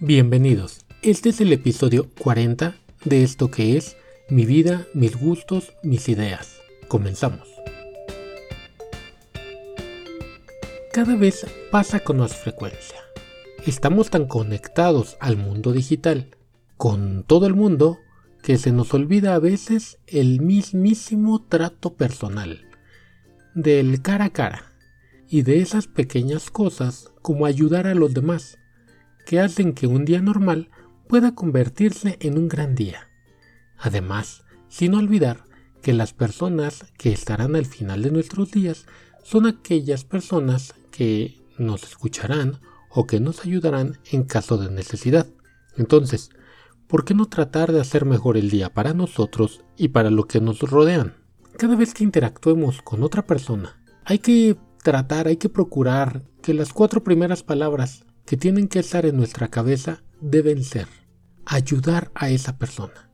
Bienvenidos. Este es el episodio 40 de esto que es Mi vida, mis gustos, mis ideas. Comenzamos. Cada vez pasa con más frecuencia. Estamos tan conectados al mundo digital, con todo el mundo, que se nos olvida a veces el mismísimo trato personal, del cara a cara, y de esas pequeñas cosas como ayudar a los demás que hacen que un día normal pueda convertirse en un gran día. Además, sin olvidar que las personas que estarán al final de nuestros días son aquellas personas que nos escucharán o que nos ayudarán en caso de necesidad. Entonces, ¿por qué no tratar de hacer mejor el día para nosotros y para lo que nos rodean? Cada vez que interactuemos con otra persona, hay que tratar, hay que procurar que las cuatro primeras palabras que tienen que estar en nuestra cabeza deben ser ayudar a esa persona,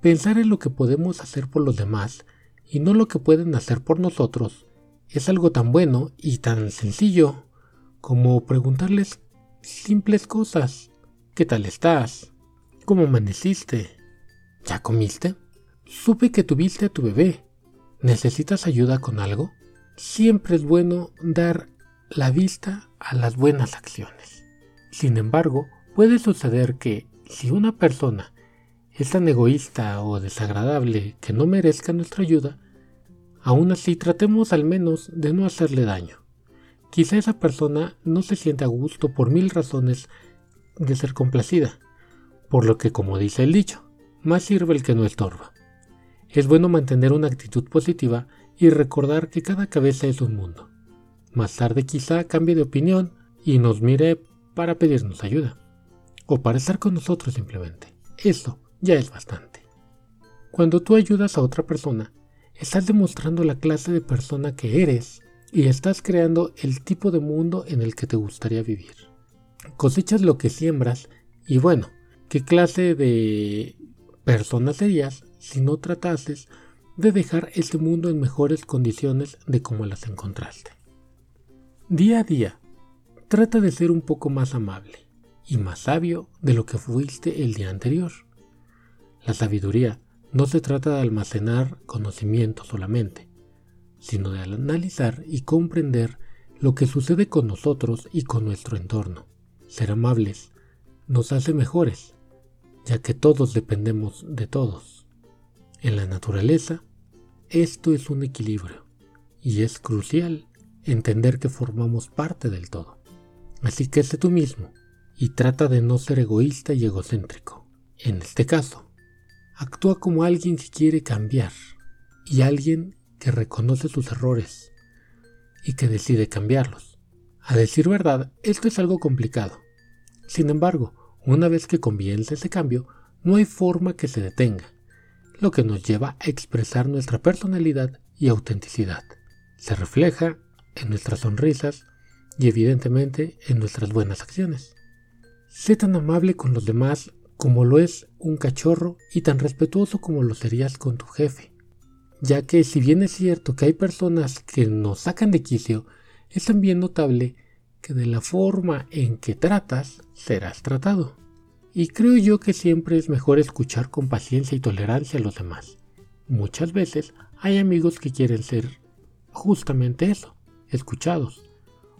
pensar en lo que podemos hacer por los demás y no lo que pueden hacer por nosotros, es algo tan bueno y tan sencillo como preguntarles simples cosas. ¿Qué tal estás? ¿Cómo amaneciste? ¿Ya comiste? Supe que tuviste a tu bebé. ¿Necesitas ayuda con algo? Siempre es bueno dar la vista a las buenas acciones. Sin embargo, puede suceder que si una persona es tan egoísta o desagradable que no merezca nuestra ayuda, aún así tratemos al menos de no hacerle daño. Quizá esa persona no se siente a gusto por mil razones de ser complacida, por lo que como dice el dicho, más sirve el que no estorba. Es bueno mantener una actitud positiva y recordar que cada cabeza es un mundo. Más tarde quizá cambie de opinión y nos mire para pedirnos ayuda o para estar con nosotros simplemente. Eso ya es bastante. Cuando tú ayudas a otra persona, estás demostrando la clase de persona que eres y estás creando el tipo de mundo en el que te gustaría vivir. Cosechas lo que siembras y bueno, ¿qué clase de persona serías si no tratases de dejar este mundo en mejores condiciones de como las encontraste? Día a día, Trata de ser un poco más amable y más sabio de lo que fuiste el día anterior. La sabiduría no se trata de almacenar conocimiento solamente, sino de analizar y comprender lo que sucede con nosotros y con nuestro entorno. Ser amables nos hace mejores, ya que todos dependemos de todos. En la naturaleza, esto es un equilibrio, y es crucial entender que formamos parte del todo. Así que sé tú mismo y trata de no ser egoísta y egocéntrico. En este caso, actúa como alguien que quiere cambiar y alguien que reconoce sus errores y que decide cambiarlos. A decir verdad, esto es algo complicado. Sin embargo, una vez que comienza ese cambio, no hay forma que se detenga, lo que nos lleva a expresar nuestra personalidad y autenticidad. Se refleja en nuestras sonrisas, y evidentemente en nuestras buenas acciones. Sé tan amable con los demás como lo es un cachorro y tan respetuoso como lo serías con tu jefe, ya que si bien es cierto que hay personas que nos sacan de quicio, es también notable que de la forma en que tratas serás tratado. Y creo yo que siempre es mejor escuchar con paciencia y tolerancia a los demás. Muchas veces hay amigos que quieren ser justamente eso, escuchados,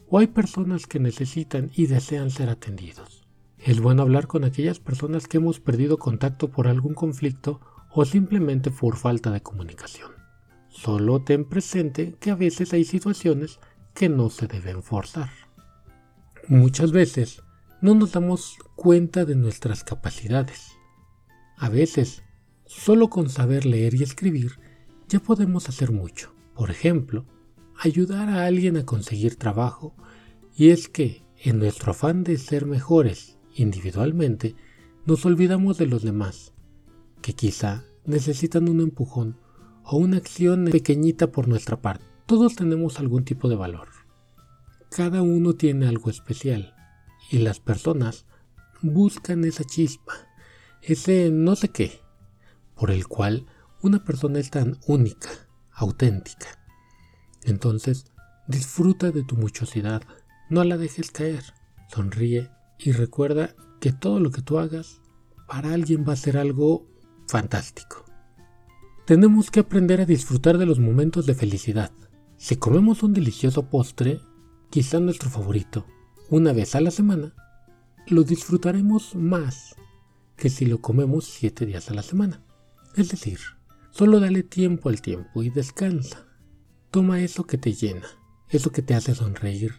o hay personas que necesitan y desean ser atendidos. Es bueno hablar con aquellas personas que hemos perdido contacto por algún conflicto o simplemente por falta de comunicación. Solo ten presente que a veces hay situaciones que no se deben forzar. Muchas veces no nos damos cuenta de nuestras capacidades. A veces, solo con saber leer y escribir ya podemos hacer mucho. Por ejemplo, ayudar a alguien a conseguir trabajo y es que en nuestro afán de ser mejores individualmente nos olvidamos de los demás, que quizá necesitan un empujón o una acción pequeñita por nuestra parte. Todos tenemos algún tipo de valor. Cada uno tiene algo especial y las personas buscan esa chispa, ese no sé qué, por el cual una persona es tan única, auténtica. Entonces, disfruta de tu muchosidad, no la dejes caer, sonríe y recuerda que todo lo que tú hagas para alguien va a ser algo fantástico. Tenemos que aprender a disfrutar de los momentos de felicidad. Si comemos un delicioso postre, quizá nuestro favorito, una vez a la semana, lo disfrutaremos más que si lo comemos siete días a la semana. Es decir, solo dale tiempo al tiempo y descansa. Toma eso que te llena, eso que te hace sonreír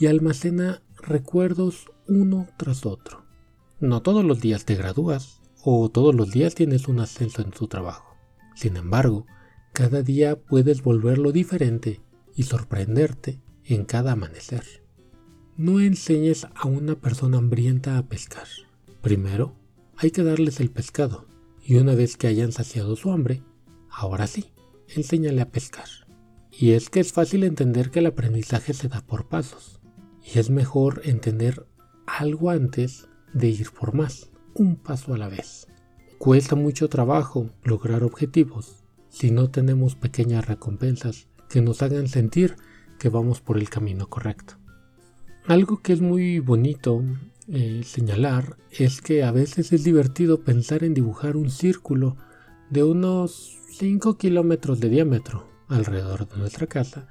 y almacena recuerdos uno tras otro. No todos los días te gradúas o todos los días tienes un ascenso en tu trabajo. Sin embargo, cada día puedes volverlo diferente y sorprenderte en cada amanecer. No enseñes a una persona hambrienta a pescar. Primero, hay que darles el pescado, y una vez que hayan saciado su hambre, ahora sí, enséñale a pescar. Y es que es fácil entender que el aprendizaje se da por pasos, y es mejor entender algo antes de ir por más, un paso a la vez. Cuesta mucho trabajo lograr objetivos si no tenemos pequeñas recompensas que nos hagan sentir que vamos por el camino correcto. Algo que es muy bonito eh, señalar es que a veces es divertido pensar en dibujar un círculo de unos 5 kilómetros de diámetro alrededor de nuestra casa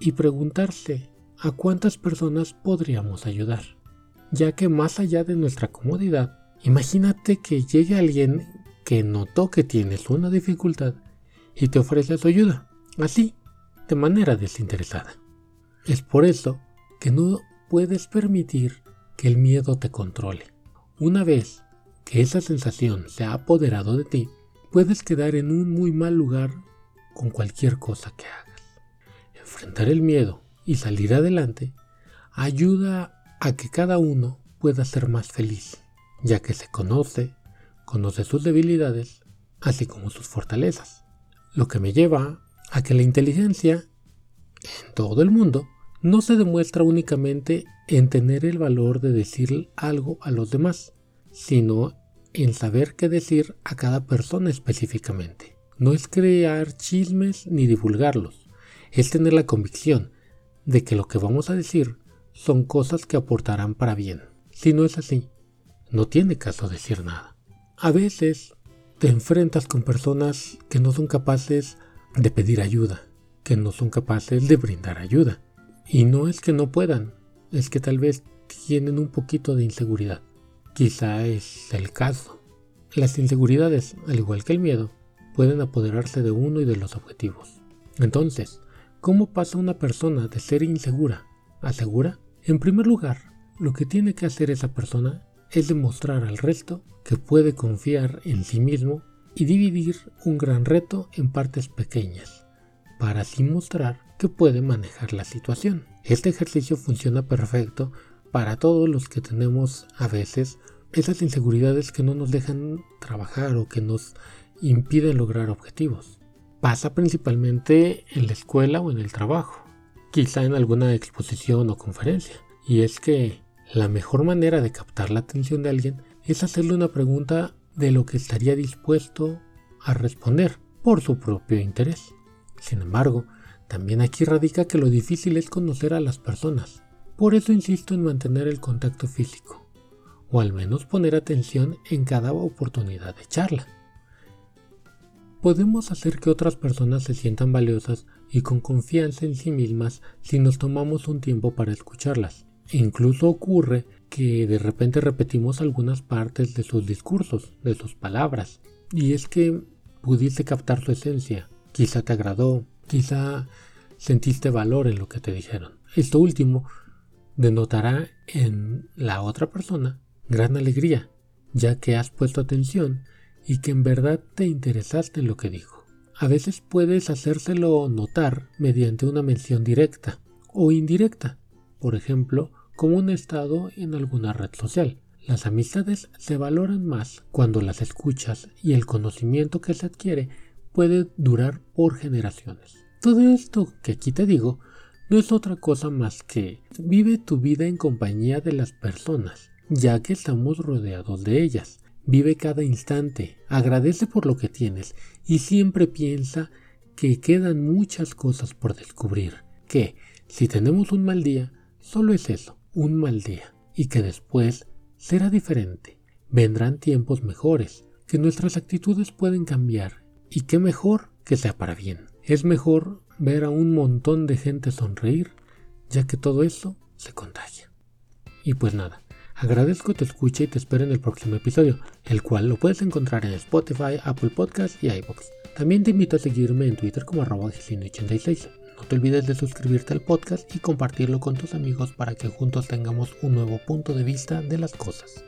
y preguntarse a cuántas personas podríamos ayudar. Ya que más allá de nuestra comodidad, imagínate que llegue alguien que notó que tienes una dificultad y te ofrece su ayuda, así, de manera desinteresada. Es por eso que no puedes permitir que el miedo te controle. Una vez que esa sensación se ha apoderado de ti, puedes quedar en un muy mal lugar con cualquier cosa que hagas. Enfrentar el miedo y salir adelante ayuda a que cada uno pueda ser más feliz, ya que se conoce, conoce sus debilidades, así como sus fortalezas. Lo que me lleva a que la inteligencia en todo el mundo no se demuestra únicamente en tener el valor de decir algo a los demás, sino en saber qué decir a cada persona específicamente. No es crear chismes ni divulgarlos, es tener la convicción de que lo que vamos a decir son cosas que aportarán para bien. Si no es así, no tiene caso decir nada. A veces te enfrentas con personas que no son capaces de pedir ayuda, que no son capaces de brindar ayuda. Y no es que no puedan, es que tal vez tienen un poquito de inseguridad. Quizá es el caso. Las inseguridades, al igual que el miedo, pueden apoderarse de uno y de los objetivos. Entonces, ¿cómo pasa una persona de ser insegura a segura? En primer lugar, lo que tiene que hacer esa persona es demostrar al resto que puede confiar en sí mismo y dividir un gran reto en partes pequeñas, para así mostrar que puede manejar la situación. Este ejercicio funciona perfecto para todos los que tenemos a veces esas inseguridades que no nos dejan trabajar o que nos impiden lograr objetivos. Pasa principalmente en la escuela o en el trabajo, quizá en alguna exposición o conferencia. Y es que la mejor manera de captar la atención de alguien es hacerle una pregunta de lo que estaría dispuesto a responder por su propio interés. Sin embargo, también aquí radica que lo difícil es conocer a las personas. Por eso insisto en mantener el contacto físico, o al menos poner atención en cada oportunidad de charla. Podemos hacer que otras personas se sientan valiosas y con confianza en sí mismas si nos tomamos un tiempo para escucharlas. E incluso ocurre que de repente repetimos algunas partes de sus discursos, de sus palabras. Y es que pudiste captar su esencia, quizá te agradó, Quizá sentiste valor en lo que te dijeron. Esto último denotará en la otra persona gran alegría, ya que has puesto atención y que en verdad te interesaste en lo que dijo. A veces puedes hacérselo notar mediante una mención directa o indirecta, por ejemplo, como un estado en alguna red social. Las amistades se valoran más cuando las escuchas y el conocimiento que se adquiere puede durar por generaciones. Todo esto que aquí te digo no es otra cosa más que vive tu vida en compañía de las personas, ya que estamos rodeados de ellas. Vive cada instante, agradece por lo que tienes y siempre piensa que quedan muchas cosas por descubrir, que si tenemos un mal día, solo es eso, un mal día, y que después será diferente. Vendrán tiempos mejores, que nuestras actitudes pueden cambiar. Y qué mejor que sea para bien. Es mejor ver a un montón de gente sonreír, ya que todo eso se contagia. Y pues nada, agradezco te escuche y te espero en el próximo episodio, el cual lo puedes encontrar en Spotify, Apple Podcasts y iBox. También te invito a seguirme en Twitter como arroba 86 No te olvides de suscribirte al podcast y compartirlo con tus amigos para que juntos tengamos un nuevo punto de vista de las cosas.